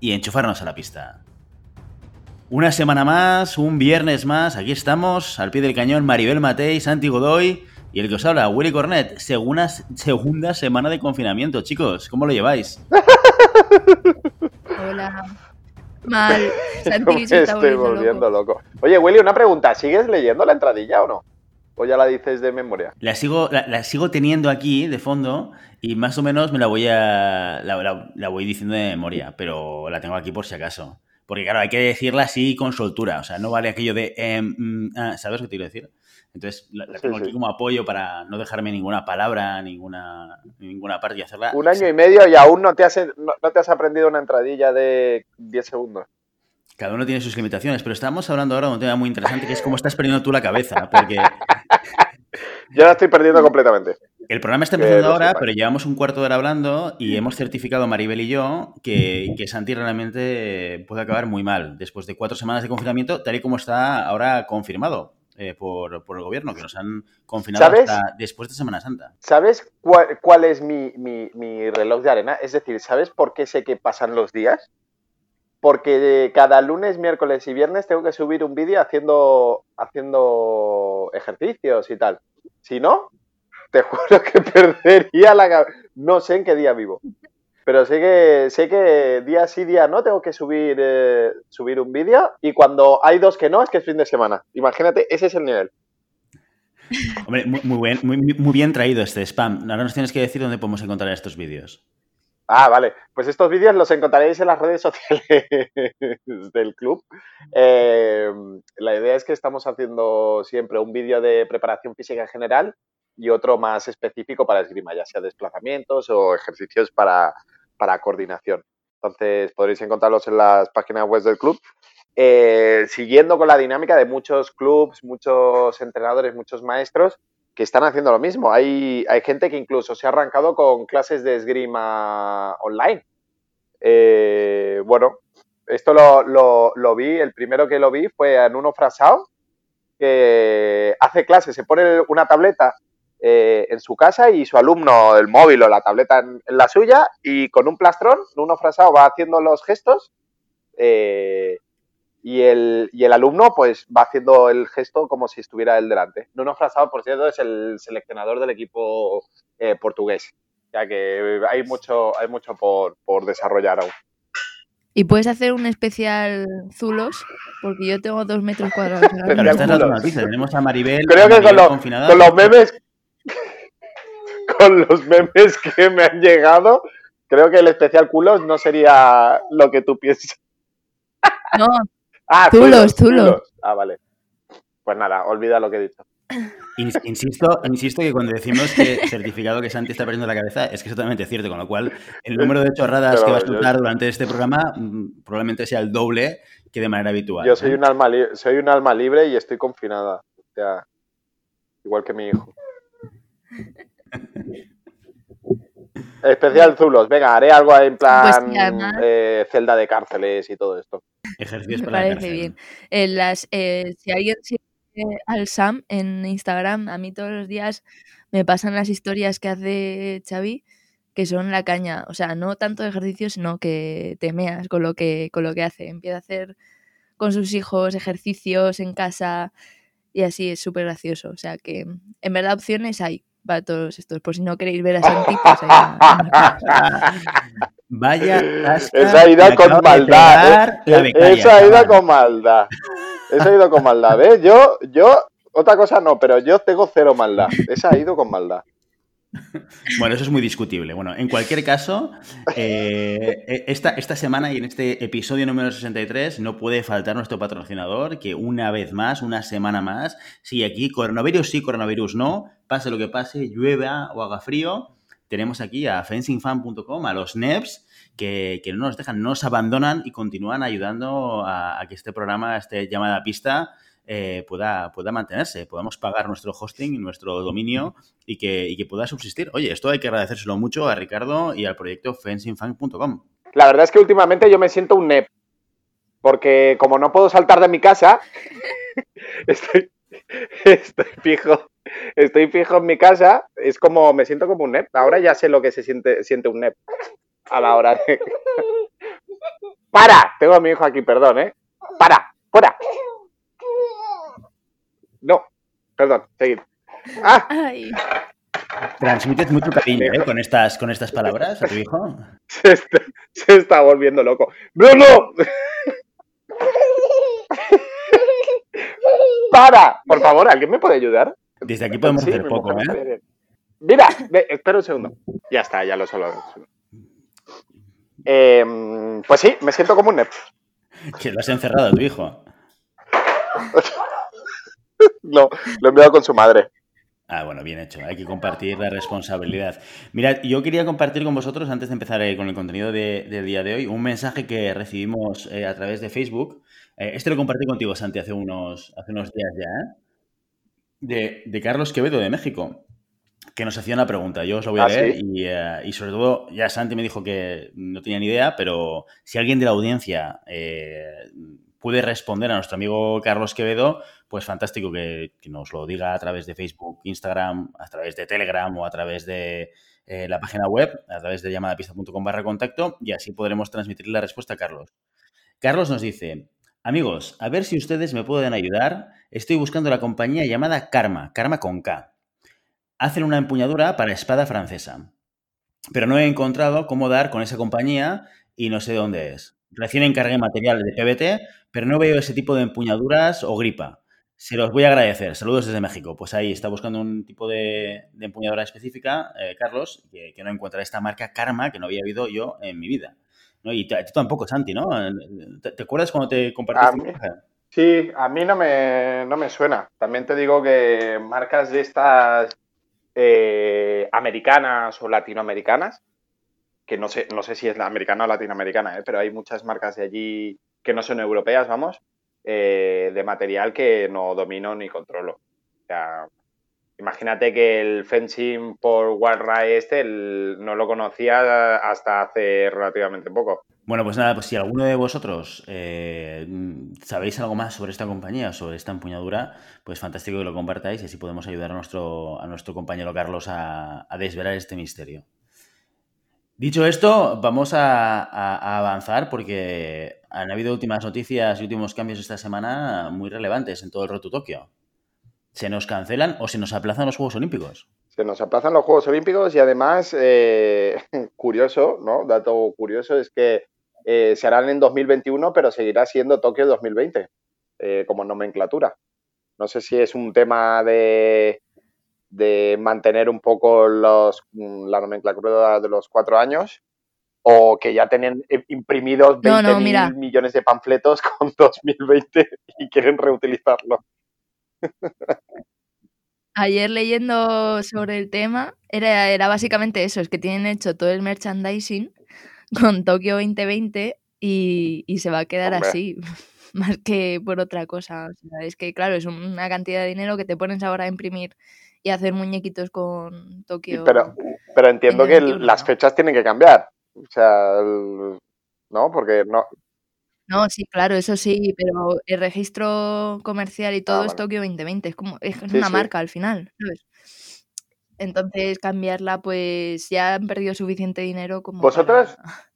y enchufarnos a la pista. Una semana más, un viernes más, aquí estamos, al pie del cañón, Maribel Matei, Santi Godoy y el que os habla, Willy Cornet. Segunda, segunda semana de confinamiento, chicos, ¿cómo lo lleváis? Hola. Mal. Santi Me estoy volviendo, volviendo loco. loco. Oye, Willy, una pregunta. ¿Sigues leyendo la entradilla o no? ¿O ya la dices de memoria? La sigo, la, la sigo teniendo aquí de fondo y más o menos me la voy a. La, voy diciendo de memoria, pero la tengo aquí por si acaso. Porque, claro, hay que decirla así con soltura. O sea, no vale aquello de. em, mm, ah, ¿Sabes que te quiero decir? Entonces, la, la tengo sí. aquí como apoyo para no dejarme ninguna palabra, ninguna, ninguna parte y hacerla. Un año y medio y aún no te has, no, no te has aprendido una entradilla de 10 segundos. Cada uno tiene sus limitaciones, pero estamos hablando ahora de un tema muy interesante que es cómo estás perdiendo tú la cabeza. Porque Yo la estoy perdiendo completamente. El programa está empezando ahora, pero llevamos un cuarto de hora hablando y hemos certificado Maribel y yo que, que Santi realmente puede acabar muy mal después de cuatro semanas de confinamiento, tal y como está ahora confirmado eh, por, por el gobierno, que nos han confinado ¿Sabes? hasta después de Semana Santa. ¿Sabes cuál, cuál es mi, mi- mi reloj de arena? Es decir, ¿sabes por qué sé que pasan los días? Porque cada lunes, miércoles y viernes tengo que subir un vídeo haciendo, haciendo ejercicios y tal. Si no, te juro que perdería la cabeza. No sé en qué día vivo. Pero sé que, sé que día sí, día no, tengo que subir, eh, subir un vídeo. Y cuando hay dos que no, es que es fin de semana. Imagínate, ese es el nivel. Hombre, muy, muy muy bien traído este spam. Ahora nos tienes que decir dónde podemos encontrar estos vídeos. Ah, vale. Pues estos vídeos los encontraréis en las redes sociales del club. Eh, la idea es que estamos haciendo siempre un vídeo de preparación física en general y otro más específico para esgrima, ya sea desplazamientos o ejercicios para, para coordinación. Entonces podréis encontrarlos en las páginas web del club. Eh, siguiendo con la dinámica de muchos clubs, muchos entrenadores, muchos maestros que están haciendo lo mismo. Hay, hay gente que incluso se ha arrancado con clases de esgrima online. Eh, bueno, esto lo, lo- vi, el primero que lo vi fue en uno frasado, que hace clases, se pone una tableta eh, en su casa y su alumno, el móvil o la tableta en, en la suya, y con un plastrón, uno frasado va haciendo los gestos. eh, y el, y el alumno pues va haciendo el gesto como si estuviera él delante. Nuno Frasado, por cierto, es el seleccionador del equipo eh, portugués. Ya que hay mucho, hay mucho por, por desarrollar aún. Y puedes hacer un especial Zulos, porque yo tengo dos metros cuadrados. Pero Bueno, mismo. esta es la culos. otra noticia. Tenemos a Maribel, Creo a que con, Maribel lo- confinada. con los memes con los memes que me han llegado, creo que el especial culos no sería lo que tú piensas. No, Ah, Zulos, zulos. Ah, vale. Pues nada, olvida lo que he dicho. Ins- Insisto, insisto que cuando decimos que certificado que Santi está perdiendo la cabeza es que es totalmente cierto, con lo cual el número de chorradas Pero que va a yo- soltar durante este programa mm, probablemente sea el doble que de manera habitual. Yo soy ¿eh? un alma li- soy un alma libre y estoy confinada. O sea, igual que mi hijo. Especial Zulos. Venga, haré algo en plan Pues sí, además- eh, celda de cárceles y todo esto. Ejercicios me para la parece bien. En las, eh, si alguien sigue al Sam en Instagram, a mí todos los días me pasan las historias que hace Xavi, que son la caña. O sea, no tanto de ejercicio, sino que te meas con lo que, con lo que hace. Empieza a hacer con sus hijos ejercicios en casa y así es súper gracioso. O sea que en verdad opciones hay para todos estos. Por si no queréis ver a Santi, pues Vaya tasca Esa ida con maldad. ¿eh? Esa ida con maldad. Esa ha ido con maldad. ¿Ves? Yo, yo, otra cosa no, pero yo tengo cero maldad. Esa ha ido con maldad. Bueno, eso es muy discutible. Bueno, en cualquier caso, eh, esta, esta semana y en este episodio número 63 no puede faltar nuestro patrocinador, que una vez más, una semana más, sigue aquí, coronavirus sí, coronavirus no, pase lo que pase, llueva o haga frío, tenemos aquí a fencingfan.com, a los NEPs, que, que, no nos dejan, no nos abandonan y continúan ayudando a, a que este programa, este llamada pista, eh, pueda, pueda mantenerse, podamos pagar nuestro hosting, nuestro dominio y que, y que pueda subsistir. Oye, esto hay que agradecérselo mucho a Ricardo y al proyecto fencingfan.com. La verdad es que últimamente yo me siento un NEP, porque como no puedo saltar de mi casa, estoy, estoy fijo. Estoy fijo en mi casa, es como, me siento como un NEP. Ahora ya sé lo que se siente, siente un NEP a la hora de... ¡Para! Tengo a mi hijo aquí, perdón, ¿eh? ¡Para! ¡Fuera! Perdón, seguid. ¡Ah! Ay. Transmites mucho cariño ¿eh? con, estas, con estas palabras a tu hijo. Se está, se está volviendo loco. ¡Bruno! ¡Para! Por favor, ¿alguien me puede ayudar? Desde aquí podemos Sí, hacer poco, ¿eh? Mira, ve, espera un segundo. Ya está, ya lo solo. Eh, pues sí, me siento como un NEP. Que lo has encerrado a tu hijo. No, lo he enviado con su madre. Ah, bueno, bien hecho. Hay que compartir la responsabilidad. Mirad, yo quería compartir con vosotros, antes de empezar eh, con el contenido de- del día de hoy, un mensaje que recibimos eh, a través de Facebook. Eh, este lo compartí contigo, Santi, hace unos, hace unos días ya, ¿eh? De, de Carlos Quevedo, de México, que nos hacía una pregunta. Yo os lo voy a ¿Ah, leer sí? y, y sobre todo, ya Santi me dijo que no tenía ni idea, pero si alguien de la audiencia puede responder a nuestro amigo Carlos Quevedo, pues fantástico que, nos lo diga a través de Facebook, Instagram, a través de Telegram o a través de eh, la página web, a través de llamadapista.com barra contacto y así podremos transmitir la respuesta a Carlos. Carlos nos dice, amigos, a ver si ustedes me pueden ayudar. Estoy buscando la compañía llamada Karma, Karma con K. Hacen una empuñadura para espada francesa, pero no he encontrado cómo dar con esa compañía y no sé dónde es. Recién encargué material de PBT, pero no veo ese tipo de empuñaduras o gripa. Se los voy a agradecer. Saludos desde México. Pues ahí está buscando un tipo de, de empuñadura específica, eh, Carlos, que, que no encuentra esta marca Karma que no había oído yo en mi vida. ¿no? Y tú tampoco, Santi, ¿no? ¿Te, te acuerdas cuando te compartiste? A Sí, a mí no me, no me suena. También te digo que marcas de estas eh, americanas o latinoamericanas, que no sé, no sé si es la americana o latinoamericana, ¿eh? pero hay muchas marcas de allí que no son europeas, vamos, eh, de material que no domino ni controlo. O sea, imagínate que el fencing por Warray este no lo conocía hasta hace relativamente poco. Bueno, pues nada, pues si alguno de vosotros eh, sabéis algo más sobre esta compañía, sobre esta empuñadura, pues fantástico que lo compartáis y así podemos ayudar a nuestro, a nuestro compañero Carlos a, a desvelar este misterio. Dicho esto, vamos a avanzar porque han habido últimas noticias y últimos cambios esta semana muy relevantes en todo el Roto Tokio. ¿Se nos cancelan o se nos aplazan los Juegos Olímpicos? Se nos aplazan los Juegos Olímpicos y además, eh, curioso, ¿no? Dato curioso es que eh, se harán en 2021, pero seguirá siendo Tokio 2020 eh, como nomenclatura. No sé si es un tema de, de mantener un poco los, mm, la nomenclatura de los cuatro años o que ya tienen imprimidos 20 No, no, mira. mil millones de panfletos con 2020 y quieren reutilizarlo. Ayer leyendo sobre el tema, era, era básicamente eso, es que tienen hecho todo el merchandising con Tokio 2020 y, y se va a quedar Hombre. así, más que por otra cosa. O sea, es que, claro, es una cantidad de dinero que te pones ahora a imprimir y hacer muñequitos con Tokio. pero, pero entiendo que el- 2021, las fechas tienen que cambiar. O sea, el- ¿no? Porque no. No, sí, claro, eso sí, pero el registro comercial y todo Ah, es vale. Tokio 2020, es como es una sí. marca al final, ¿sabes? Entonces cambiarla, pues ya han perdido suficiente dinero como ¿Vosotras para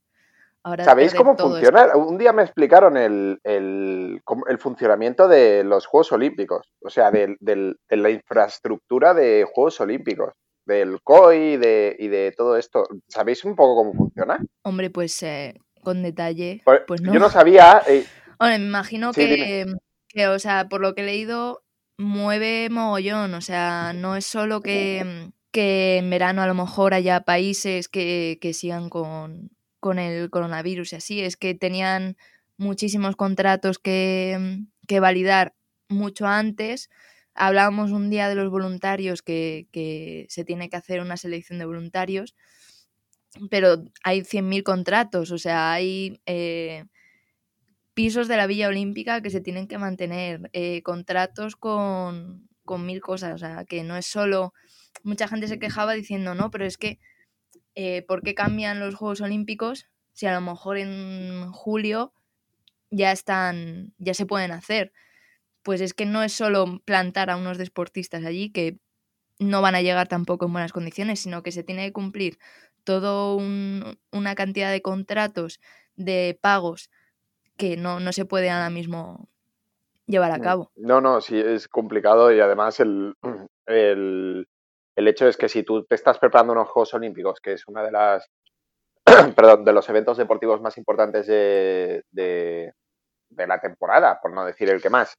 ahora ¿Sabéis cómo todo esto. funciona? Un día me explicaron el, el, funcionamiento de los Juegos Olímpicos, o sea, del- de la infraestructura de Juegos Olímpicos, del COI de, y de todo esto. ¿Sabéis un poco cómo funciona? Hombre, pues eh, con detalle, Pues, pues no. Yo no sabía. eh, Hombre, me imagino Sí, que, que, o sea, por lo que he leído, mueve mogollón. O sea, no es solo que, que en verano a lo mejor haya países que, que sigan con, con el coronavirus y así, es que tenían muchísimos contratos que, que validar mucho antes. Hablábamos un día de los voluntarios que, se tiene que hacer una selección de voluntarios, pero hay 100.000 contratos, o sea, hay eh, pisos de la Villa Olímpica que se tienen que mantener, eh, contratos con, con mil cosas, o sea, que no es solo... Mucha gente se quejaba diciendo, no, pero es que, eh, ¿por qué cambian los Juegos Olímpicos si a lo mejor en julio ya están, ya se pueden hacer? Pues es que no es solo plantar a unos deportistas allí que no van a llegar tampoco en buenas condiciones, sino que se tiene que cumplir toda una cantidad de contratos, de pagos que no, no se puede ahora mismo llevar a mm, cabo. No, no, sí, es complicado y además el, el, hecho es que si tú te estás preparando unos Juegos Olímpicos, que es una de las, perdón, de los eventos deportivos más importantes de, de, la temporada, por no decir el que más,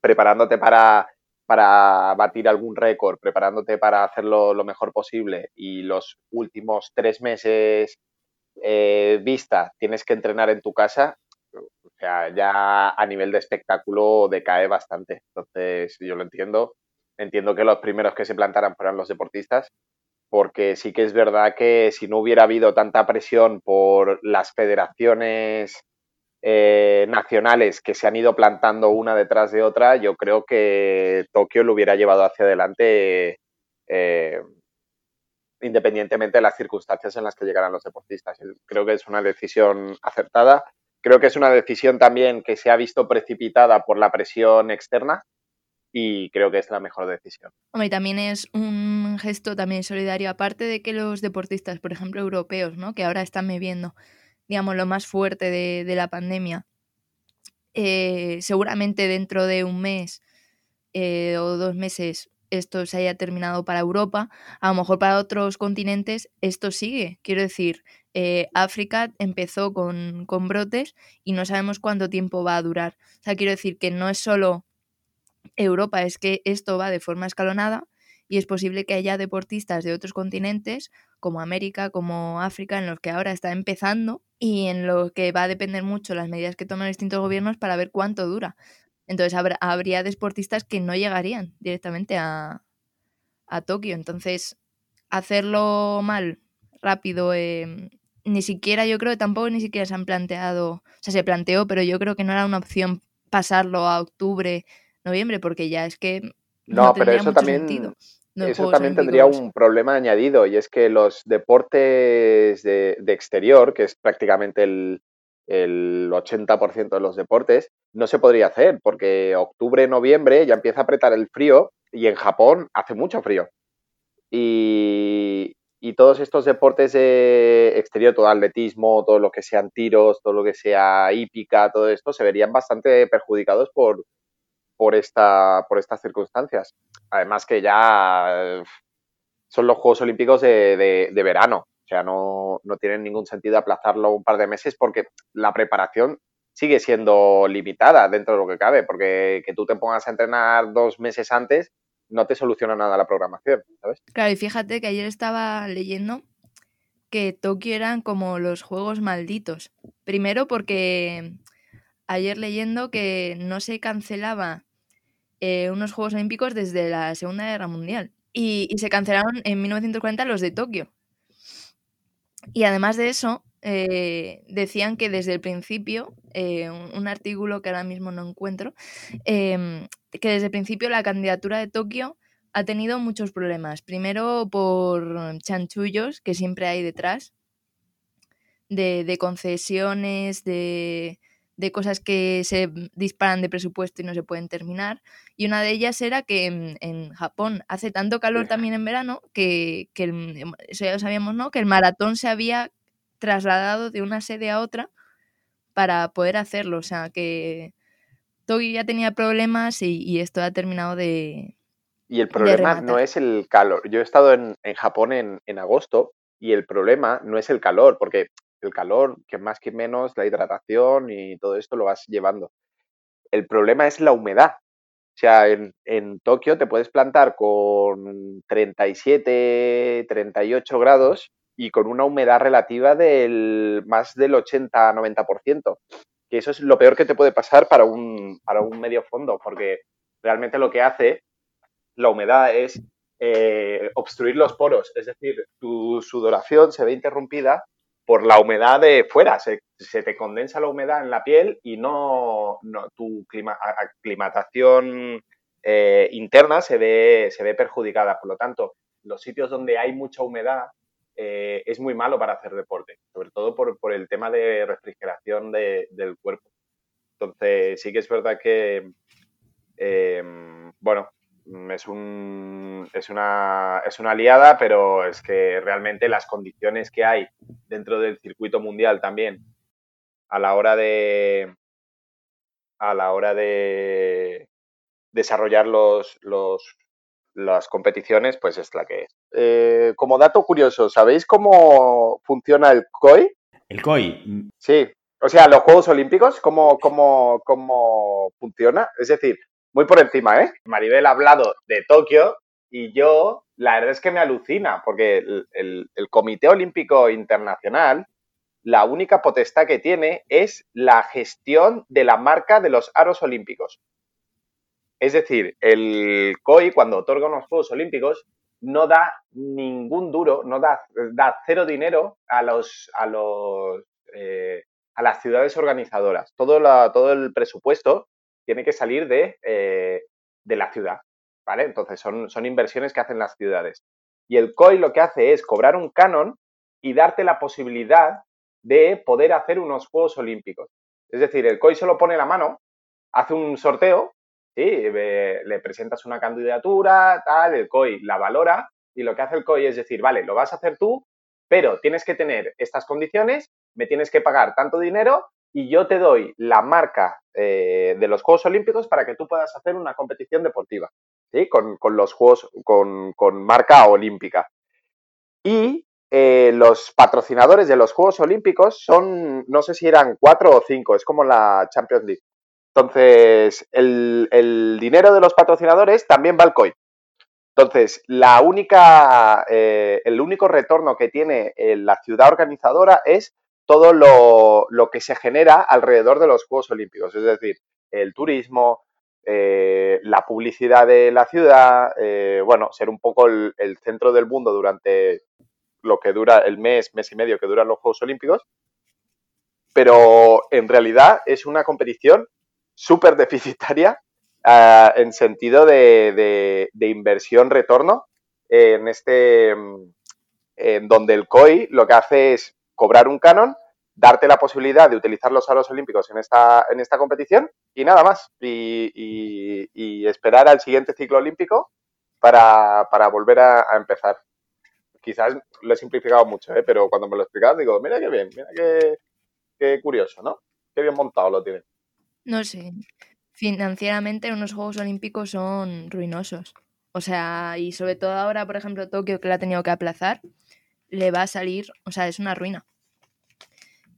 preparándote para, para batir algún récord, preparándote para hacerlo lo mejor posible y los últimos tres meses eh, vista tienes que entrenar en tu casa, o sea, ya a nivel de espectáculo decae bastante. Entonces, yo lo entiendo. Entiendo que los primeros que se plantaran fueran los deportistas, porque sí que es verdad que si no hubiera habido tanta presión por las federaciones eh, nacionales que se han ido plantando una detrás de otra, yo creo que Tokio lo hubiera llevado hacia adelante eh, independientemente de las circunstancias en las que llegaran los deportistas. Creo que es una decisión acertada Creo que es una decisión también que se ha visto precipitada por la presión externa y creo que es la mejor decisión. También es un gesto también solidario, aparte de que los deportistas, por ejemplo, europeos, ¿no? que ahora están viviendo, digamos, lo más fuerte de, la pandemia, eh, seguramente dentro de un mes eh, o dos meses esto se haya terminado para Europa, a lo mejor para otros continentes esto sigue. Quiero decir, eh, África empezó con, con, brotes y no sabemos cuánto tiempo va a durar. O sea, quiero decir que no es solo Europa, es que esto va de forma escalonada y es posible que haya deportistas de otros continentes, como América, como África, en los que ahora está empezando y en los que va a depender mucho las medidas que toman distintos gobiernos para ver cuánto dura. Entonces habría deportistas que no llegarían directamente a, a Tokio. Entonces, hacerlo mal, rápido, em, ni siquiera, yo creo que tampoco ni siquiera se han planteado, o sea, se planteó, pero yo creo que no era una opción pasarlo a octubre, noviembre, porque ya es que... No, pero eso también... eso también tendría un problema añadido y es que los deportes de, de exterior, que es prácticamente el, el 80% de los deportes, no se podría hacer porque octubre, noviembre ya empieza a apretar el frío y en Japón hace mucho frío. Y, todos estos deportes de exterior, todo atletismo, todo lo que sean tiros, todo lo que sea hípica, todo esto, se verían bastante perjudicados por, por, esta, por estas circunstancias. Además que ya son los Juegos Olímpicos de verano, o sea, no, no tiene ningún sentido aplazarlo un par de meses porque la preparación sigue siendo limitada dentro de lo que cabe, porque que tú te pongas a entrenar dos meses antes no te soluciona nada la programación, ¿sabes? Claro, y fíjate que ayer estaba leyendo que Tokio eran como los juegos malditos. Primero porque ayer leyendo que no se cancelaba eh, unos Juegos Olímpicos desde la Segunda Guerra Mundial. Y, se cancelaron en 1940 los de Tokio. Y además de eso, eh, decían que desde el principio, eh, un, artículo que ahora mismo no encuentro, em, que desde el principio la candidatura de Tokio ha tenido muchos problemas. Primero por chanchullos que siempre hay detrás, de concesiones, de, de cosas que se disparan de presupuesto y no se pueden terminar. Y una de ellas era que en, Japón hace tanto calor también en verano que, em, eso ya lo sabíamos, ¿no? Que el maratón se había trasladado de una sede a otra para poder hacerlo. O sea, que Tokio ya tenía problemas y, esto ha terminado de... Y el problema no es el calor. Yo he estado en, Japón en, en agosto y el problema no es el calor, porque el calor, que más que menos la hidratación y todo esto lo vas llevando. El problema es la humedad. O sea, en, en Tokio te puedes plantar con 37, 38 grados y con una humedad relativa del más del 80-90%. Que eso es lo peor que te puede pasar para un, para un medio fondo, porque realmente lo que hace la humedad es eh, obstruir los poros, es decir, tu sudoración se ve interrumpida por la humedad de fuera, se, te condensa la humedad en la piel y no, tu aclimatación eh, interna se ve, se ve perjudicada. Por lo tanto, los sitios donde hay mucha humedad eh, es muy malo para hacer deporte, sobre todo por, el tema de refrigeración del cuerpo. Entonces, sí que es verdad que, bueno, Mm, es, un, es, una, es una aliada, pero es que realmente las condiciones que hay dentro del circuito mundial también a la hora de a la hora de desarrollar los, los las competiciones, pues es la que es. Eh, como dato curioso, ¿sabéis cómo funciona el COI? El COI. Sí, o sea, los Juegos Olímpicos, ¿cómo, cómo, cómo funciona? Es decir, muy por encima, ¿eh? Maribel ha hablado de Tokio y yo, la verdad es que me alucina, porque el, Comité Olímpico Internacional, la única potestad que tiene es la gestión de la marca de los aros olímpicos. Es decir, el COI, cuando otorga unos Juegos Olímpicos, no da ningún duro, no da, da cero dinero a los, a los eh, a las ciudades organizadoras. Todo, todo el presupuesto tiene que salir de, eh, de la ciudad, ¿vale? Entonces son, son inversiones que hacen las ciudades. Y el COI lo que hace es cobrar un canon y darte la posibilidad de poder hacer unos Juegos Olímpicos. Es decir, el COI solo pone la mano, hace un sorteo, ¿sí? le presentas una candidatura, tal, el COI la valora y lo que hace el COI es decir, vale, lo vas a hacer tú, pero tienes que tener estas condiciones, me tienes que pagar tanto dinero y yo te doy la marca eh, de los Juegos Olímpicos para que tú puedas hacer una competición deportiva, ¿sí? Con, los Juegos, con, marca olímpica. Y eh, los patrocinadores de los Juegos Olímpicos son, no sé si eran cuatro o cinco, es como la Champions League. Entonces, el, dinero de los patrocinadores también va al COI. Entonces, la única, eh, el único retorno que tiene la ciudad organizadora es todo lo, que se genera alrededor de los Juegos Olímpicos, es decir, el turismo, eh, la publicidad de la ciudad, eh, bueno, ser un poco el, centro del mundo durante lo que dura el mes, mes y medio que duran los Juegos Olímpicos, pero en realidad es una competición súper deficitaria ah, en sentido de, de inversión-retorno en este, en donde el COI lo que hace es cobrar un canon, darte la posibilidad de utilizar los aros olímpicos en esta, en esta competición y nada más. Y, esperar al siguiente ciclo olímpico para, volver a, empezar. Quizás lo he simplificado mucho, ¿eh? pero cuando me lo explicas digo, mira qué bien, mira qué, curioso, ¿no? Qué bien montado lo tiene. No sé. Financieramente unos Juegos Olímpicos son ruinosos. O sea, y sobre todo ahora, por ejemplo, Tokio, que la ha tenido que aplazar, le va a salir, o sea, es una ruina.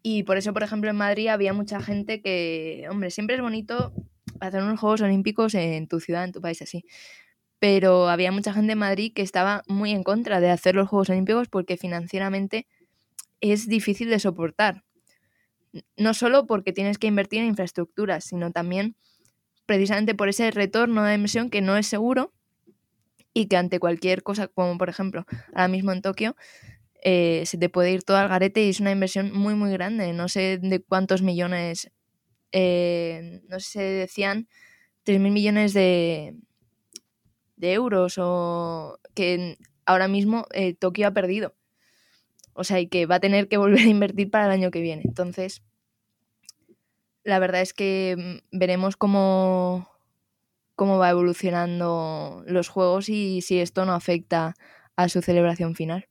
Y por eso, por ejemplo, en Madrid había mucha gente que, hombre, siempre es bonito hacer unos Juegos Olímpicos en tu ciudad, en tu país, así. Pero había mucha gente en Madrid que estaba muy en contra de hacer los Juegos Olímpicos porque financieramente es difícil de soportar. No solo porque tienes que invertir en infraestructuras, sino también precisamente por ese retorno de inversión que no es seguro y que ante cualquier cosa, como por ejemplo ahora mismo en Tokio, eh, se te puede ir todo al garete y es una inversión muy, muy grande. No sé de cuántos millones, eh, no sé decían 3.000 millones de, de euros o que ahora mismo eh, Tokio ha perdido. O sea, y que va a tener que volver a invertir para el año que viene. Entonces, la verdad es que mm, veremos cómo, cómo va evolucionando los juegos y si esto no afecta a su celebración final.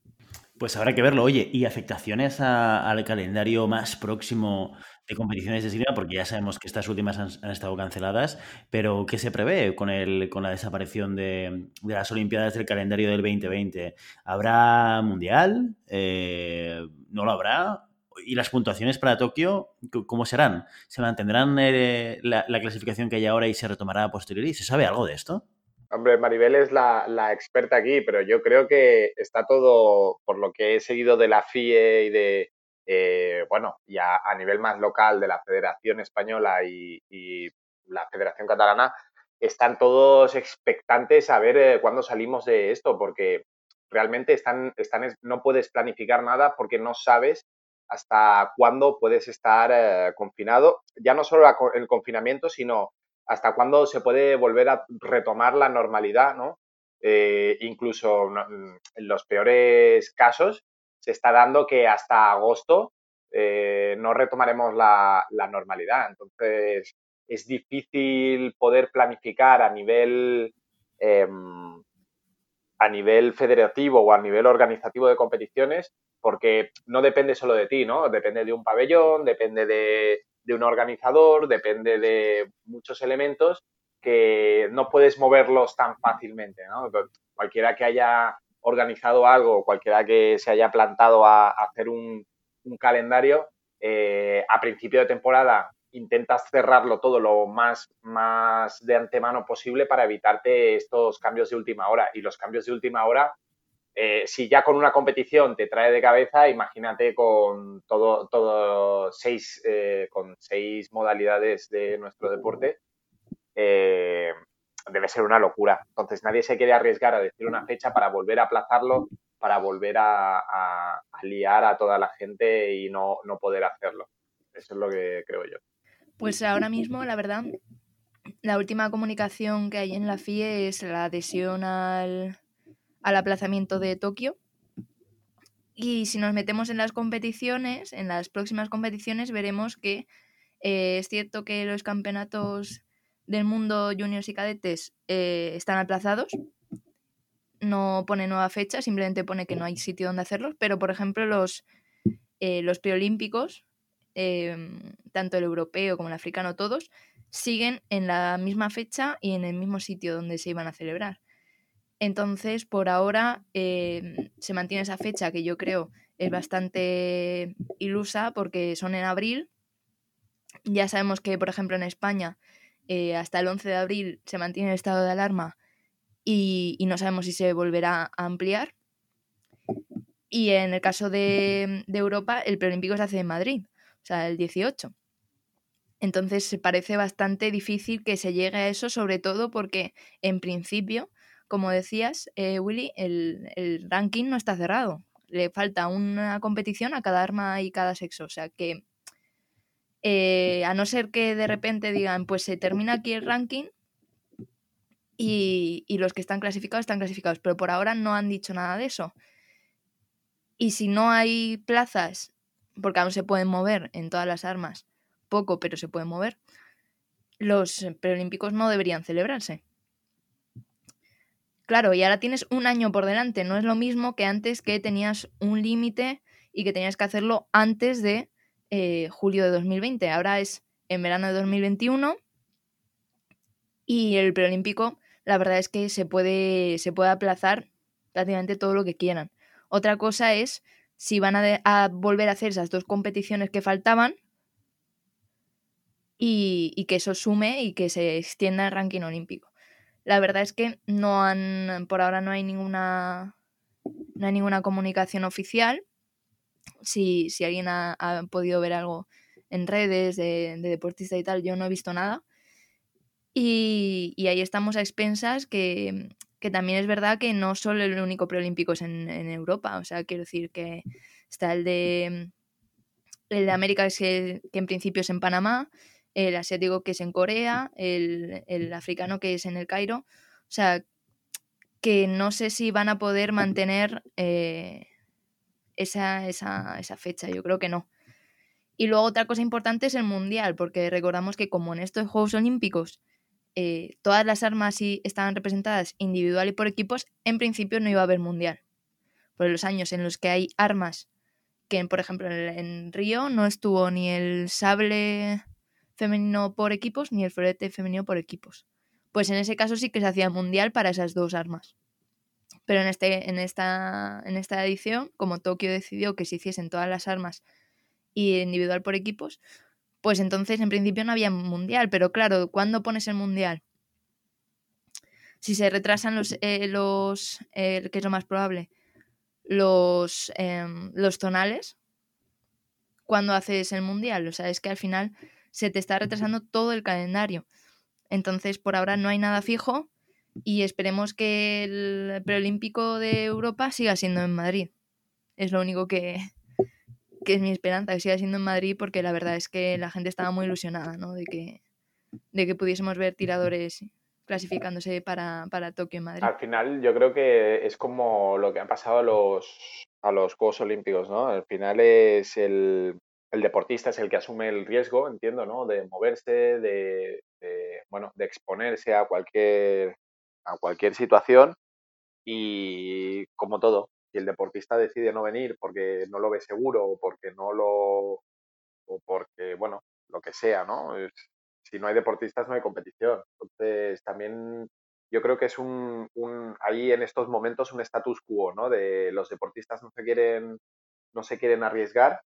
Pues habrá que verlo. Oye, ¿y afectaciones al calendario más próximo de competiciones de esgrima? Porque ya sabemos que estas últimas han, estado canceladas, pero ¿qué se prevé con, el, con la desaparición de, las Olimpiadas del calendario del 2020? ¿Habrá Mundial? Eh, ¿No lo habrá? ¿Y las puntuaciones para Tokio cómo serán? ¿Se mantendrán eh, la, la, clasificación que hay ahora y se retomará a posteriori? ¿Se sabe algo de esto? Hombre, Maribel es la, experta aquí, pero yo creo que está todo, por lo que he seguido de la FIE y de, eh, bueno, ya a nivel más local de la Federación Española y, la Federación Catalana, están todos expectantes a ver eh, cuándo salimos de esto, porque realmente están, están, no puedes planificar nada porque no sabes hasta cuándo puedes estar eh, confinado, ya no solo el confinamiento, sino hasta cuándo se puede volver a retomar la normalidad, ¿no? Eh, incluso en los peores casos se está dando que hasta agosto no retomaremos la, la normalidad. Entonces, es difícil poder planificar a nivel, em, a nivel federativo o a nivel organizativo de competiciones porque no depende solo de ti, ¿no? Depende de un pabellón, depende de, un organizador, depende de muchos elementos que no puedes moverlos tan fácilmente, ¿no? Cualquiera que haya organizado algo, cualquiera que se haya plantado a, hacer un, calendario, eh, a principio de temporada intentas cerrarlo todo lo más, más de antemano posible para evitarte estos cambios de última hora. Y los cambios de última hora, eh, si ya con una competición te trae de cabeza, imagínate con todo, todo seis, eh, con seis modalidades de nuestro deporte. Eh, debe ser una locura. Entonces nadie se quiere arriesgar a decir una fecha para volver a aplazarlo, para volver a, a liar a toda la gente y no, no poder hacerlo. Eso es lo que creo yo. Pues ahora mismo, la verdad, la última comunicación que hay en la FIE es la adhesión al, aplazamiento de Tokio. Y si nos metemos en las competiciones, en las próximas competiciones, veremos que eh, es cierto que los campeonatos del mundo juniors y cadetes eh, están aplazados. No pone nueva fecha, simplemente pone que no hay sitio donde hacerlos. Pero, por ejemplo, los, eh, los preolímpicos Em, tanto el europeo como el africano, todos, siguen en la misma fecha y en el mismo sitio donde se iban a celebrar. Entonces, por ahora em, se mantiene esa fecha que yo creo es bastante ilusa porque son en abril. Ya sabemos que, por ejemplo, en España eh, hasta el 11 de abril se mantiene el estado de alarma y, no sabemos si se volverá a ampliar. Y en el caso de, de Europa, el preolímpico se hace en Madrid o sea, el 18. Entonces parece bastante difícil que se llegue a eso, sobre todo porque en principio, como decías, eh, Willy, el, ranking no está cerrado. Le falta una competición a cada arma y cada sexo. O sea que, eh, a no ser que de repente digan, pues se termina aquí el ranking y, y los que están clasificados están clasificados. Pero por ahora no han dicho nada de eso. Y si no hay plazas porque aún se pueden mover en todas las armas, poco, pero se pueden mover, los preolímpicos no deberían celebrarse. Claro, y ahora tienes un año por delante, no es lo mismo que antes que tenías un límite y que tenías que hacerlo antes de eh, julio de 2020. Ahora es en verano de 2021 y el preolímpico, la verdad es que se puede, se puede aplazar prácticamente todo lo que quieran. Otra cosa es si van a, volver a hacer esas dos competiciones que faltaban y, que eso sume y que se extienda el ranking olímpico. La verdad es que no han, por ahora no hay ninguna, no hay ninguna comunicación oficial. Si, si alguien ha, podido ver algo en redes de, de deportista y tal, yo no he visto nada. Y, y, ahí estamos a expensas que, que también es verdad que no solo el único preolímpico es en, Europa, o sea, quiero decir que está el de, el de América que, en principio es en Panamá, el asiático que es en Corea, el, africano que es en el Cairo, o sea, que no sé si van a poder mantener eh, esa, esa, esa fecha, yo creo que no. Y luego otra cosa importante es el Mundial, porque recordamos que como en estos Juegos Olímpicos eh, todas las armas estaban representadas individual y por equipos, en principio no iba a haber mundial. Por los años en los que hay armas, que por ejemplo en, Río no estuvo ni el sable femenino por equipos ni el florete femenino por equipos. Pues en ese caso sí que se hacía mundial para esas dos armas. Pero en, este, en, esta, en esta edición, como Tokio decidió que se hiciesen todas las armas y individual por equipos, pues entonces en principio no había mundial, pero claro, ¿cuándo pones el mundial? Si se retrasan los, eh, los eh, que es lo más probable, los, em, los tonales, ¿cuándo haces el mundial? O sea, es que al final se te está retrasando todo el calendario. Entonces, por ahora no hay nada fijo y esperemos que el preolímpico de Europa siga siendo en Madrid. Es lo único que, que es mi esperanza, que siga siendo en Madrid, porque la verdad es que la gente estaba muy ilusionada, ¿no? De que, de que pudiésemos ver tiradores clasificándose para, para Tokio en Madrid. Al final yo creo que es como lo que ha pasado a los, a los Juegos Olímpicos, ¿no? Al final es el, el deportista es el que asume el riesgo, entiendo, ¿no? De moverse, de, bueno, de exponerse a cualquier, a cualquier situación y como todo, si el deportista decide no venir porque no lo ve seguro o porque no lo, o porque, bueno, lo que sea, ¿no? Si no hay deportistas no hay competición. Entonces, también yo creo que es un, un ahí en estos momentos un status quo, ¿no? De los deportistas no se quieren, no se quieren arriesgar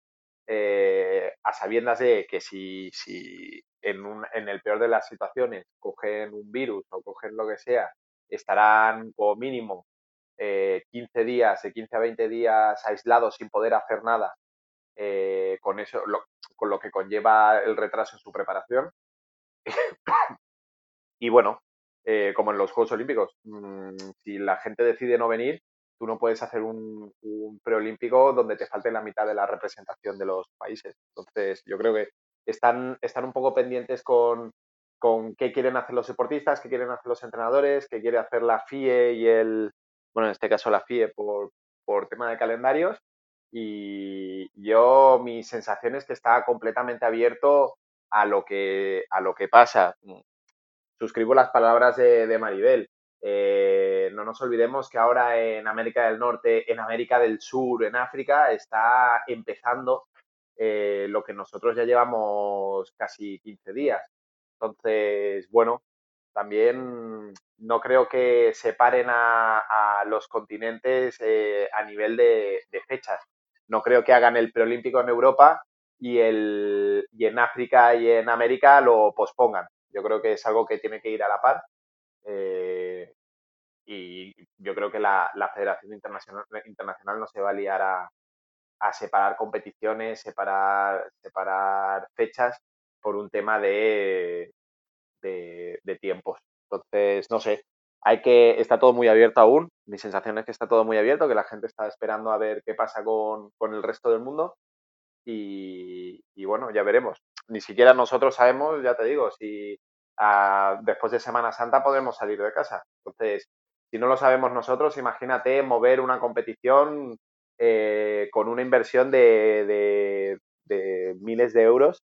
eh, a sabiendas de que si, si en, un, en el peor de las situaciones cogen un virus o cogen lo que sea, estarán como mínimo eh, 15 días, de 15 a 20 días aislados sin poder hacer nada, eh, con eso, lo, con lo que conlleva el retraso en su preparación. y bueno, eh, como en los Juegos Olímpicos, mmm, si la gente decide no venir, tú no puedes hacer un, preolímpico donde te falte la mitad de la representación de los países. Entonces, yo creo que están, están un poco pendientes con, con qué quieren hacer los deportistas, qué quieren hacer los entrenadores, qué quiere hacer la FIE y el, bueno, en este caso la FIE por, por tema de calendarios. Y yo, mi sensación es que está completamente abierto a lo que, a lo que pasa. Suscribo las palabras de Maribel. Eh, no nos olvidemos que ahora en América del Norte, en América del Sur, en África, está empezando eh, lo que nosotros ya llevamos casi 15 días. Entonces, bueno, también no creo que separen a, a los continentes eh, a nivel de, fechas. No creo que hagan el preolímpico en Europa y, el, y en África y en América lo pospongan. Yo creo que es algo que tiene que ir a la par. Y yo creo que la, la Federación Internacional, Internacional, no se va a liar a, a separar competiciones, separar, separar fechas por un tema de, de, tiempos. Entonces, no sé, hay que, está todo muy abierto aún. Mi sensación es que está todo muy abierto, que la gente está esperando a ver qué pasa con, con el resto del mundo. Y, y, bueno, ya veremos. Ni siquiera nosotros sabemos, ya te digo, si uh, después de Semana Santa podremos salir de casa. Entonces, si no lo sabemos nosotros, imagínate mover una competición eh, con una inversión de, miles de euros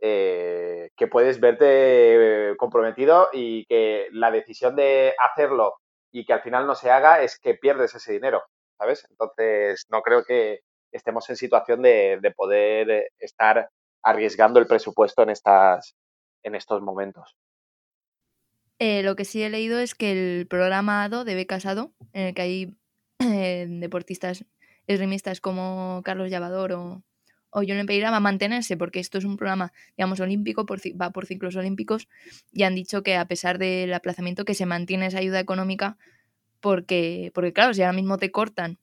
eh, que puedes verte comprometido y que la decisión de hacerlo y que al final no se haga es que pierdes ese dinero, ¿sabes? Entonces, no creo que estemos en situación de, de poder estar arriesgando el presupuesto en, estas, en estos momentos. Eh, lo que sí he leído es que el programa ADO de becas ADO, en el que hay eh, deportistas esgrimistas como Carlos Llavador o, o Julen Pereira va a mantenerse porque esto es un programa, digamos, olímpico, va por ciclos olímpicos y han dicho que a pesar del aplazamiento que se mantiene esa ayuda económica porque, porque claro, si ahora mismo te cortan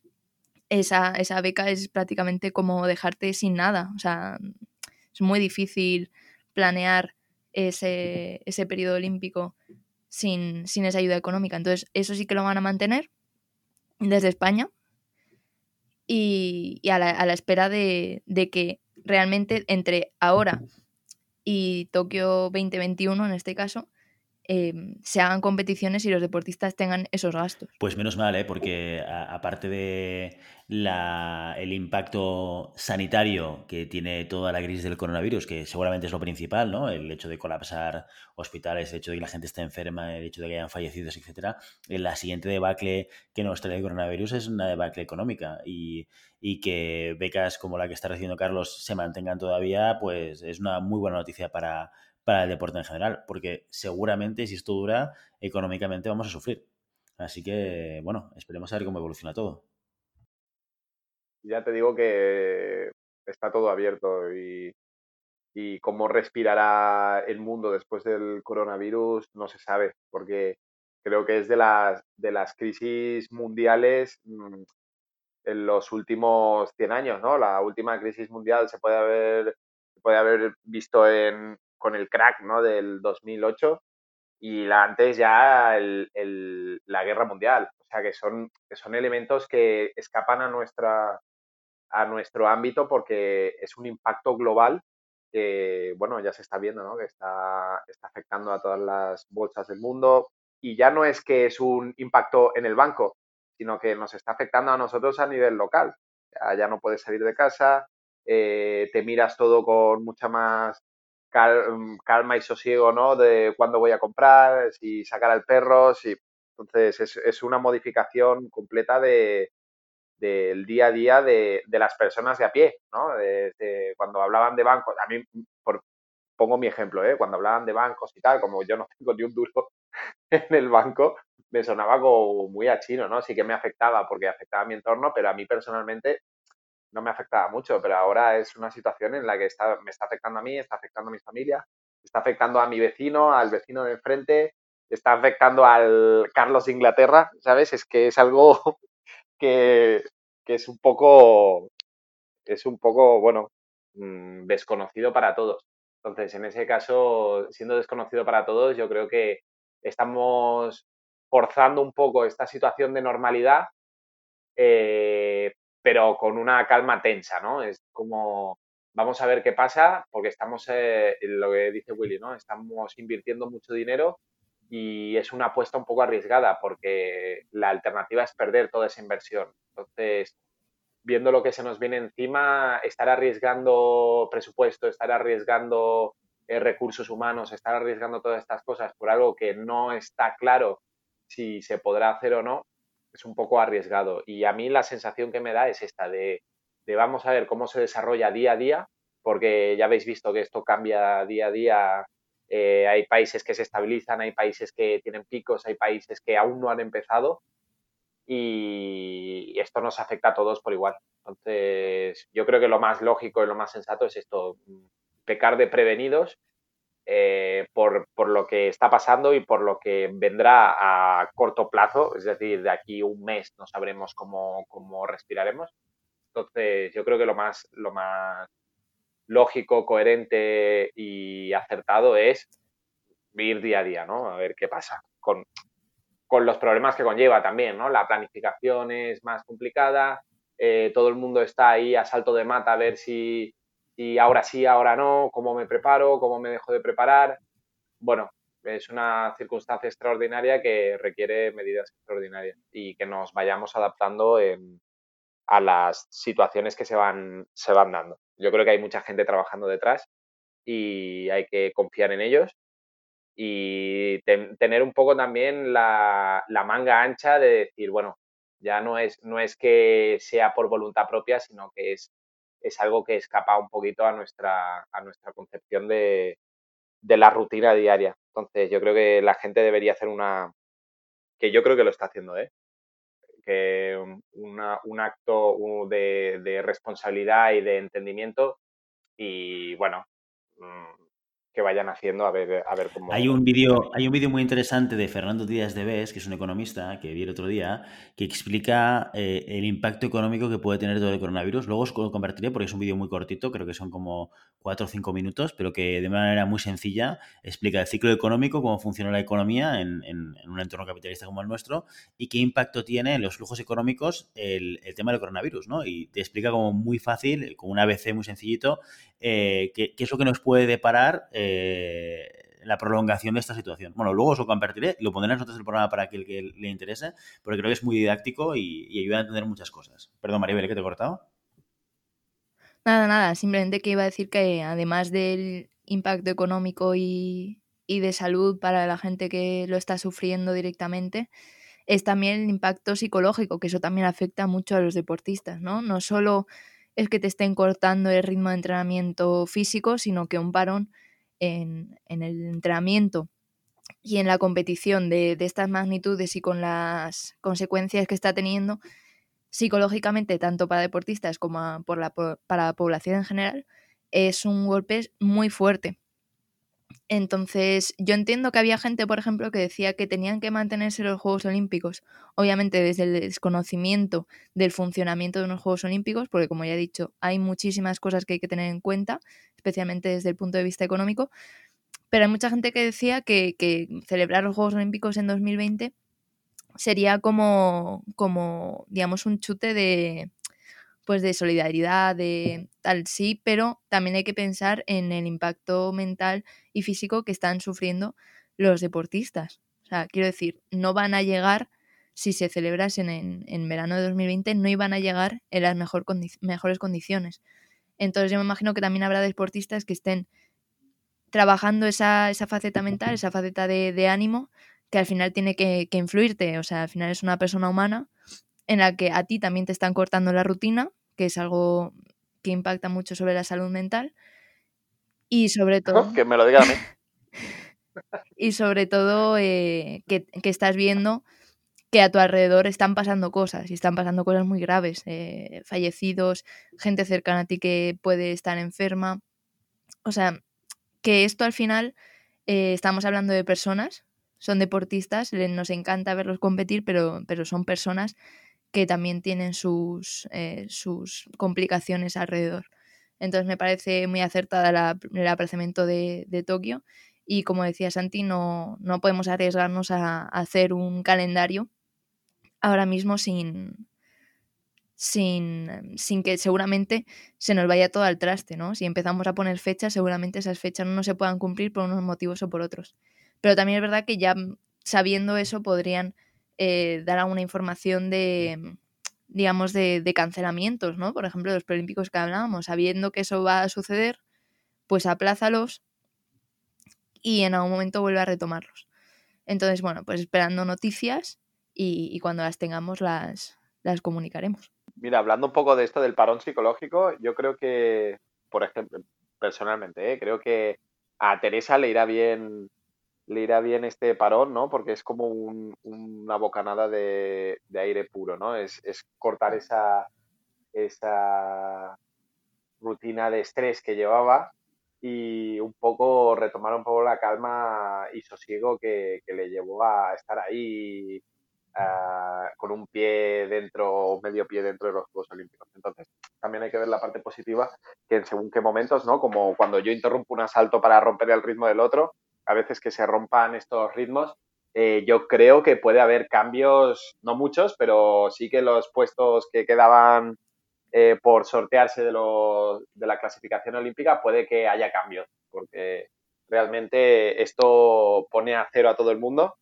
esa, esa beca es prácticamente como dejarte sin nada, o sea, es muy difícil planear ese, ese periodo olímpico sin, sin esa ayuda económica. Entonces, eso sí que lo van a mantener desde España y, a, la, a, la, espera de, de, que realmente entre ahora y Tokio 2021, en este caso, eh, se hagan competiciones y los deportistas tengan esos gastos. Pues menos mal, ¿eh? porque aparte de la, el impacto sanitario que tiene toda la crisis del coronavirus, que seguramente es lo principal, ¿no? el hecho de colapsar hospitales, el hecho de que la gente esté enferma, el hecho de que hayan fallecidos, etcétera, la siguiente debacle que nos trae el coronavirus es una debacle económica y, y que becas como la que está recibiendo Carlos se mantengan todavía, pues es una muy buena noticia para para el deporte en general, porque seguramente si esto dura, económicamente vamos a sufrir. Así que, bueno, esperemos a ver cómo evoluciona todo. Ya te digo que está todo abierto y, y cómo respirará el mundo después del coronavirus no se sabe, porque creo que es de las, de las crisis mundiales mm, en los últimos 100 años, ¿no? La última crisis mundial se puede haber, se puede haber visto en, con el crack ¿no? del 2008 y la, antes ya la guerra mundial. O sea, que son, que son elementos que escapan a, nuestra, a nuestro ámbito porque es un impacto global que, bueno, ya se está viendo, ¿no? Que está, está afectando a todas las bolsas del mundo. Y ya no es que es un impacto en el banco, sino que nos está afectando a nosotros a nivel local. Ya, no puedes salir de casa, eh, te miras todo con mucha más mm, calma y sosiego, ¿no? De cuándo voy a comprar, si sacar al perro, si... Entonces, es, una modificación completa de, del día a día de, las personas de a pie, ¿no? cuando hablaban de bancos, a mí, por, pongo mi ejemplo, ¿eh? Cuando hablaban de bancos y tal, como yo no tengo ni un duro en el banco, me sonaba como muy a chino, ¿no? Sí que me afectaba porque afectaba a mi entorno, pero a mí personalmente no me afectaba mucho, pero ahora es una situación en la que está, me está afectando a mí, está afectando a mi familia, está afectando a mi vecino, al vecino de enfrente, está afectando al Carlos de Inglaterra, ¿sabes? Es que es algo que, que es un poco, es un poco, bueno, mm, desconocido para todos. Entonces, en ese caso, siendo desconocido para todos, yo creo que estamos forzando un poco esta situación de normalidad, eh, pero con una calma tensa, ¿no? Es como, vamos a ver qué pasa, porque estamos, eh, lo que dice Willy, ¿no? Estamos invirtiendo mucho dinero y es una apuesta un poco arriesgada, porque la alternativa es perder toda esa inversión. Entonces, viendo lo que se nos viene encima, estar arriesgando presupuesto, estar arriesgando eh, recursos humanos, estar arriesgando todas estas cosas por algo que no está claro si se podrá hacer o no, es un poco arriesgado. Y a mí la sensación que me da es esta de, vamos a ver cómo se desarrolla día a día, porque ya habéis visto que esto cambia día a día. Eh, hay países que se estabilizan, hay países que tienen picos, hay países que aún no han empezado y esto nos afecta a todos por igual. Entonces, yo creo que lo más lógico y lo más sensato es esto, pecar de prevenidos eh, por, lo que está pasando y por lo que vendrá a corto plazo, es decir, de aquí un mes no sabremos cómo, respiraremos. Entonces, yo creo que lo más, lo más lógico, coherente y acertado es ir día a día, ¿no? A ver qué pasa con, con los problemas que conlleva también, ¿no? La planificación es más complicada, eh, todo el mundo está ahí a salto de mata a ver si, y ahora sí, ahora no, cómo me preparo, cómo me dejo de preparar. Bueno, es una circunstancia extraordinaria que requiere medidas extraordinarias y que nos vayamos adaptando a las situaciones que se van, se van dando. Yo creo que hay mucha gente trabajando detrás y hay que confiar en ellos y tener un poco también la, la, manga ancha de decir, bueno, ya no es, no es que sea por voluntad propia, sino que es es algo que escapa un poquito a nuestra, a nuestra concepción de, la rutina diaria. Entonces, yo creo que la gente debería hacer una, que yo creo que lo está haciendo, ¿eh? que un acto de, de, responsabilidad y de entendimiento y bueno, mm, que vayan haciendo a ver, cómo... Hay un vídeo muy interesante de Fernando Díaz de Bes, que es un economista, que vi el otro día, que explica eh, el impacto económico que puede tener todo el coronavirus. Luego os lo convertiré porque es un vídeo muy cortito, creo que son como 4 o 5 minutos, pero que de manera muy sencilla explica el ciclo económico, cómo funciona la economía en, un entorno capitalista como el nuestro y qué impacto tiene en los flujos económicos el, tema del coronavirus, ¿no? Y te explica como muy fácil, con un ABC muy sencillito, eh, qué, es lo que nos puede deparar eh, la prolongación de esta situación. Bueno, luego os lo compartiré y lo pondré en notas del programa para aquel que le interese, porque creo que es muy didáctico y, y ayuda a entender muchas cosas. Perdón, Maribel, ¿que te he cortado? Nada, nada, simplemente que iba a decir que además del impacto económico y, de salud para la gente que lo está sufriendo directamente, es también el impacto psicológico, que eso también afecta mucho a los deportistas, ¿no? No solo es que te estén cortando el ritmo de entrenamiento físico, sino que un parón en, el entrenamiento y en la competición de, de, estas magnitudes y con las consecuencias que está teniendo, psicológicamente, tanto para deportistas como por la, para la población en general, es un golpe muy fuerte. Entonces, yo entiendo que había gente, por ejemplo, que decía que tenían que mantenerse los Juegos Olímpicos, obviamente desde el desconocimiento del funcionamiento de unos Juegos Olímpicos, porque como ya he dicho, hay muchísimas cosas que hay que tener en cuenta, especialmente desde el punto de vista económico, pero hay mucha gente que decía que, celebrar los Juegos Olímpicos en 2020 sería como, como, digamos, un chute de, pues de solidaridad, de tal, sí, pero también hay que pensar en el impacto mental y físico que están sufriendo los deportistas. O sea, quiero decir, no van a llegar, si se celebrasen en, en verano de 2020, no iban a llegar en las mejor mejores condiciones. Entonces yo me imagino que también habrá deportistas que estén trabajando esa, esa faceta mental, esa faceta de, de ánimo, que al final tiene que, que, influirte. O sea, al final es una persona humana en la que a ti también te están cortando la rutina, que es algo que impacta mucho sobre la salud mental. Y sobre todo... que me lo diga a mí. y sobre todo eh, que, que, estás viendo que a tu alrededor están pasando cosas y están pasando cosas muy graves, eh, fallecidos, gente cercana a ti que puede estar enferma. O sea, que esto al final eh, estamos hablando de personas, son deportistas, nos encanta verlos competir, pero, pero son personas que también tienen sus, eh, sus complicaciones alrededor. Entonces me parece muy acertada el aplazamiento de, de, Tokio y como decía Santi, no, no podemos arriesgarnos a, hacer un calendario ahora mismo sin, sin, sin que seguramente se nos vaya todo al traste, ¿no? Si empezamos a poner fechas, seguramente esas fechas no se puedan cumplir por unos motivos o por otros. Pero también es verdad que ya sabiendo eso podrían eh, dar alguna información de, digamos, de, de, cancelamientos, ¿no? Por ejemplo, los preolímpicos que hablábamos, sabiendo que eso va a suceder, pues aplázalos y en algún momento vuelve a retomarlos. Entonces, bueno, pues esperando noticias y, y cuando las tengamos las, las comunicaremos. Mira, hablando un poco de esto del parón psicológico, yo creo que, por ejemplo, personalmente, ¿eh? creo que a Teresa le irá bien le irá bien este parón, ¿no? Porque es como un, una bocanada de, de, aire puro, ¿no? Es, es, cortar esa, esa rutina de estrés que llevaba y un poco retomar un poco la calma y sosiego que, que le llevó a estar ahí uh, con un pie dentro medio pie dentro de los Juegos Olímpicos. Entonces, también hay que ver la parte positiva, que en según qué momentos, ¿no? Como cuando yo interrumpo un asalto para romper el ritmo del otro, a veces que se rompan estos ritmos, eh, yo creo que puede haber cambios, no muchos, pero sí que los puestos que quedaban eh, por sortearse de, lo, de la clasificación olímpica puede que haya cambios, porque realmente esto pone a cero a todo el mundo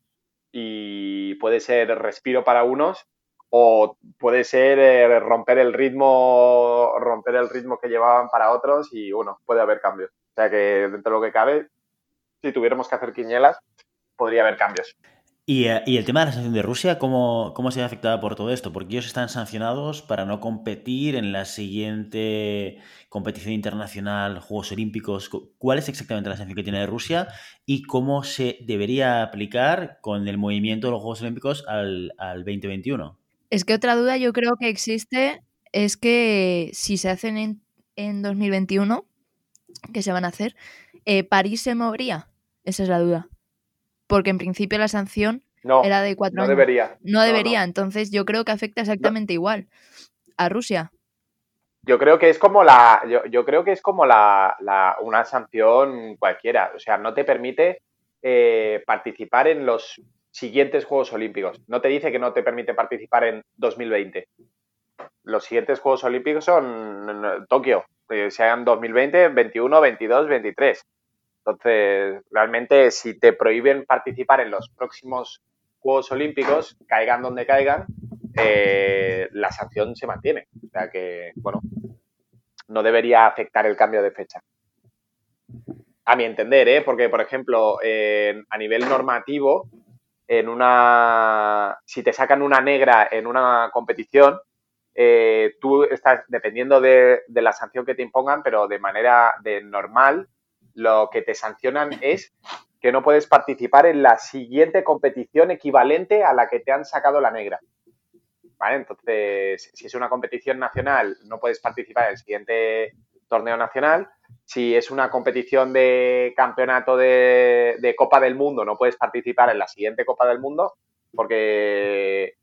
y puede ser respiro para unos o puede ser eh, romper el ritmo romper el ritmo que llevaban para otros y bueno, puede haber cambios. O sea que dentro de lo que cabe, si tuviéramos que hacer quiñelas, podría haber cambios. ¿Y, eh, y el tema de la sanción de Rusia, ¿cómo, ¿cómo se ve afectada por todo esto? Porque ellos están sancionados para no competir en la siguiente competición internacional, Juegos Olímpicos. ¿Cuál es exactamente la sanción que tiene Rusia y cómo se debería aplicar con el movimiento de los Juegos Olímpicos al, al 2021? Es que otra duda yo creo que existe es que si se hacen en, en 2021, que se van a hacer, eh, ¿París se movería? Esa es la duda porque en principio la sanción no, era de cuatro no años. Debería. No debería, no, entonces yo creo que afecta exactamente igual a Rusia. Yo creo que es como la, yo, yo creo que es como la, la, una sanción cualquiera, o sea, no te permite eh, participar en los siguientes Juegos Olímpicos. No te dice que no te permite participar en 2020. Los siguientes Juegos Olímpicos son Tokio, que sean 2020, 21, 22, 23. Entonces, realmente, si te prohíben participar en los próximos Juegos Olímpicos, caigan donde caigan, eh, la sanción se mantiene. O sea que, bueno, no debería afectar el cambio de fecha. A mi entender, ¿eh? porque, por ejemplo, eh, a nivel normativo, en una. Si te sacan una negra en una competición, eh, tú estás dependiendo de, de, la sanción que te impongan, pero de manera de normal, lo que te sancionan es que no puedes participar en la siguiente competición equivalente a la que te han sacado la negra. ¿Vale? Entonces, si es una competición nacional, no puedes participar en el siguiente torneo nacional. Si es una competición de campeonato de, de Copa del Mundo, no puedes participar en la siguiente Copa del Mundo porque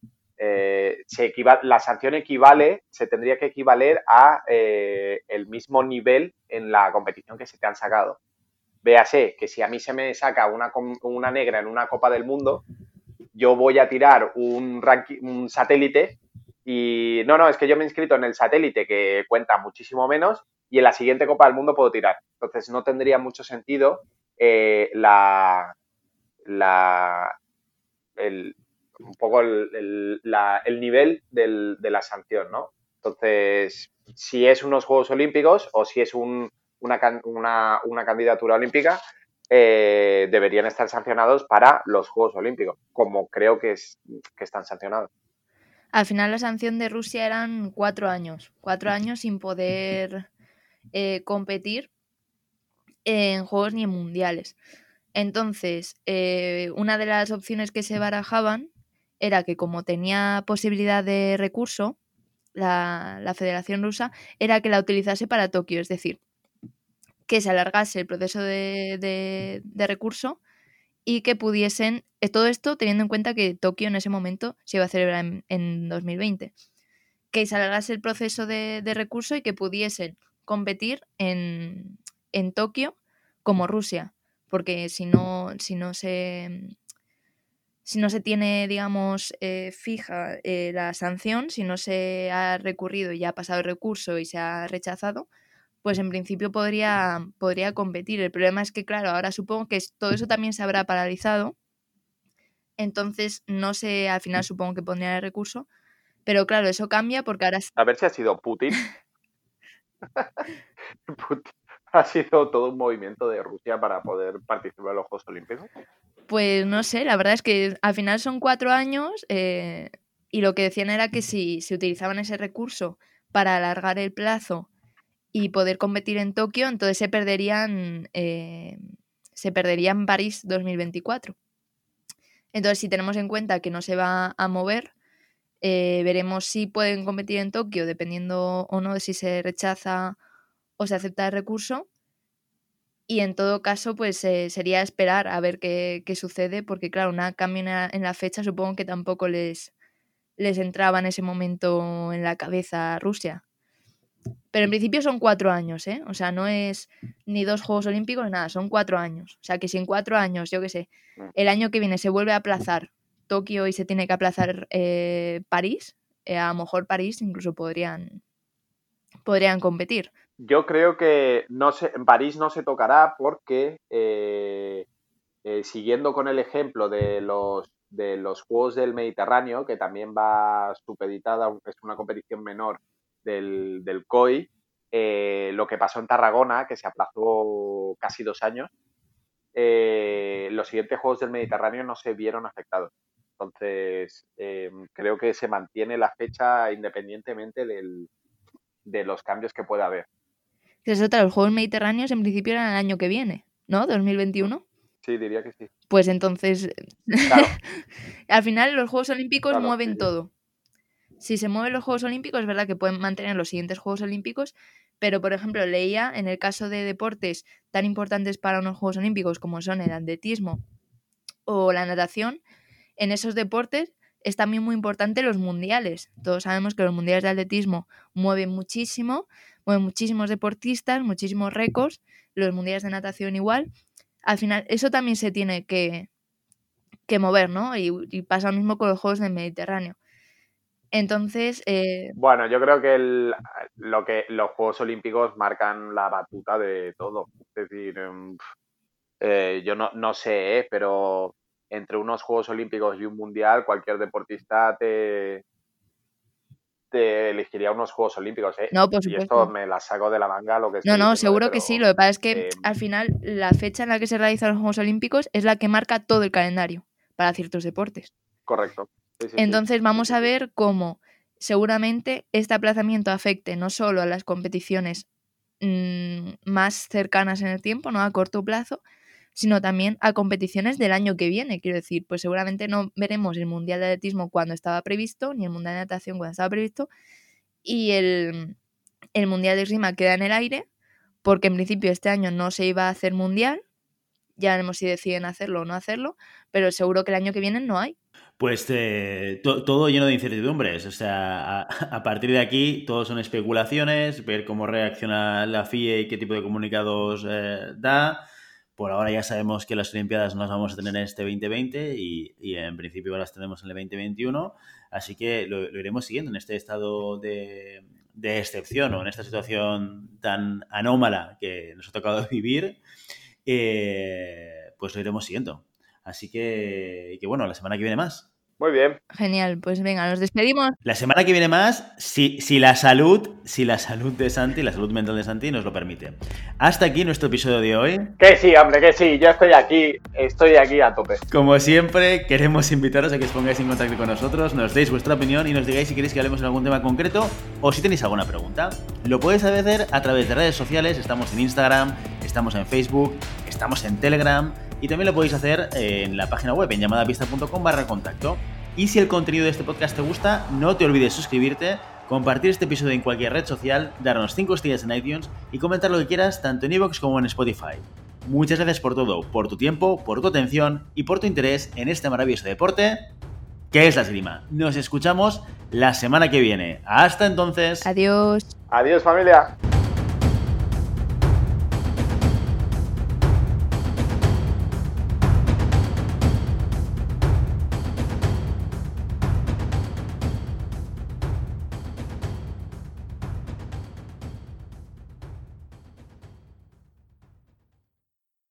eh, se la sanción equivale, se tendría que equivaler a eh, el mismo nivel en la competición que se te han sacado. véase que si a mí se me saca una, una negra en una Copa del Mundo, yo voy a tirar un, un satélite y no, no, es que yo me he inscrito en el satélite que cuenta muchísimo menos y en la siguiente Copa del Mundo puedo tirar. Entonces no tendría mucho sentido eh, la, la, el, un poco el, nivel de la sanción, ¿no? Entonces, si es unos Juegos Olímpicos o si es una, una, candidatura olímpica, eh, deberían estar sancionados para los Juegos Olímpicos, como creo que, es, que están sancionados. Al final la sanción de Rusia eran cuatro años, cuatro años sin poder eh, competir en Juegos ni en Mundiales. Entonces, eh, una de las opciones que se barajaban era que como tenía posibilidad de recurso, la, Federación Rusa, era que la utilizase para Tokio, es decir, que se alargase el proceso de, recurso y que pudiesen, eh, todo esto teniendo en cuenta que Tokio en ese momento se iba a celebrar en, 2020, que se alargase el proceso de, recurso y que pudiesen competir en, en Tokio como Rusia, porque si no, si no se si no se tiene, digamos, eh, fija eh, la sanción, si no se ha recurrido y ya ha pasado el recurso y se ha rechazado, pues en principio podría, podría competir. El problema es que, claro, ahora supongo que todo eso también se habrá paralizado. Entonces, no sé, al final supongo que pondría el recurso. Pero claro, eso cambia porque ahora... A ver si ha sido Putin. Putin. Ha sido todo un movimiento de Rusia para poder participar en los Juegos Olímpicos. Pues no sé, la verdad es que al final son cuatro años eh, y lo que decían era que si se utilizaban ese recurso para alargar el plazo y poder competir en Tokio, entonces se perderían, eh, se perderían París 2024. Entonces, si tenemos en cuenta que no se va a mover, eh, veremos si pueden competir en Tokio, dependiendo o no de si se rechaza o se acepta el recurso. Y en todo caso, pues eh, sería esperar a ver qué, sucede, porque claro, una cambio en la, fecha supongo que tampoco les, les entraba en ese momento en la cabeza a Rusia. Pero en principio son cuatro años, ¿eh? O sea, no es ni dos Juegos Olímpicos, nada, son cuatro años. O sea, que si en cuatro años, yo qué sé, mm. el año que viene se vuelve a aplazar Tokio y se tiene que aplazar eh, París, eh, a lo mejor París incluso podrían, podrían competir. Yo creo que no en París no se tocará porque, eh, eh, siguiendo con el ejemplo de los, de los Juegos del Mediterráneo, que también va supeditada, es una competición menor del, del COI, eh, lo que pasó en Tarragona, que se aplazó casi dos años, los siguientes Juegos del Mediterráneo no se vieron afectados. Entonces, creo que se mantiene la fecha independientemente del, de los cambios que pueda haber. Que es otra, los Juegos Mediterráneos en principio eran el año que viene, ¿no? 2021. Sí, diría que sí. Pues entonces, claro. al final los Juegos Olímpicos mueven todo. Si se mueven los Juegos Olímpicos, es verdad que pueden mantener los siguientes Juegos Olímpicos, pero por ejemplo leía en el caso de deportes tan importantes para unos Juegos Olímpicos como son el atletismo o la natación, en esos deportes es también muy importante los mundiales. Todos sabemos que los mundiales de atletismo mueven muchísimo, mueven muchísimos deportistas, muchísimos récords, los mundiales de natación igual. Al final, eso también se tiene que, que mover, ¿no? Y, pasa lo mismo con los Juegos del Mediterráneo. Entonces. Eh, bueno, yo creo que, lo que los Juegos Olímpicos marcan la batuta de todo. Es decir, em, eh, yo no, no sé, ¿eh? pero entre unos Juegos Olímpicos y un Mundial, cualquier deportista te, te elegiría unos Juegos Olímpicos. ¿eh? No, por supuesto. Y esto me la saco de la manga lo que No, no, seguro que sí. Lo que pasa es que al final la fecha en la que se realizan los Juegos Olímpicos es la que marca todo el calendario para ciertos deportes. Correcto. Entonces vamos a ver cómo seguramente este aplazamiento afecte no solo a las competiciones mm, más cercanas en el tiempo, no a corto plazo, sino también a competiciones del año que viene. Quiero decir, pues seguramente no veremos el Mundial de Atletismo cuando estaba previsto, ni el Mundial de Natación cuando estaba previsto, y el, Mundial de Rima queda en el aire, porque en principio este año no se iba a hacer Mundial, ya veremos si deciden hacerlo o no hacerlo, pero seguro que el año que viene no hay. Pues eh, todo lleno de incertidumbres. O sea, a, partir de aquí todo son especulaciones, ver cómo reacciona la FIE y qué tipo de comunicados eh, da por ahora ya sabemos que las Olimpiadas no las vamos a tener en este 2020 y, en principio las tenemos en el 2021, así que lo, iremos siguiendo en este estado de, excepción o en esta situación tan anómala que nos ha tocado vivir, eh, pues lo iremos siguiendo. Así que, que bueno, la semana que viene más. Muy bien. Genial, pues venga, nos despedimos. La semana que viene más, si, si la salud, si la salud de Santi, la salud mental de Santi nos lo permite. Hasta aquí nuestro episodio de hoy. Que sí, hombre, que sí, yo estoy aquí, estoy aquí a tope. Como siempre, queremos invitaros a que os pongáis en contacto con nosotros, nos deis vuestra opinión y nos digáis si queréis que hablemos en algún tema concreto o si tenéis alguna pregunta. Lo podéis hacer a través de redes sociales, estamos en Instagram, estamos en Facebook, estamos en Telegram y también lo podéis hacer en la página web en llamadapista.com barra contacto. Y si el contenido de este podcast te gusta, no te olvides suscribirte, compartir este episodio en cualquier red social, darnos 5 estrellas en iTunes y comentar lo que quieras tanto en iVoox como en Spotify. Muchas gracias por todo, por tu tiempo, por tu atención y por tu interés en este maravilloso deporte que es la esgrima. Nos escuchamos la semana que viene. Hasta entonces. Adiós. Adiós familia.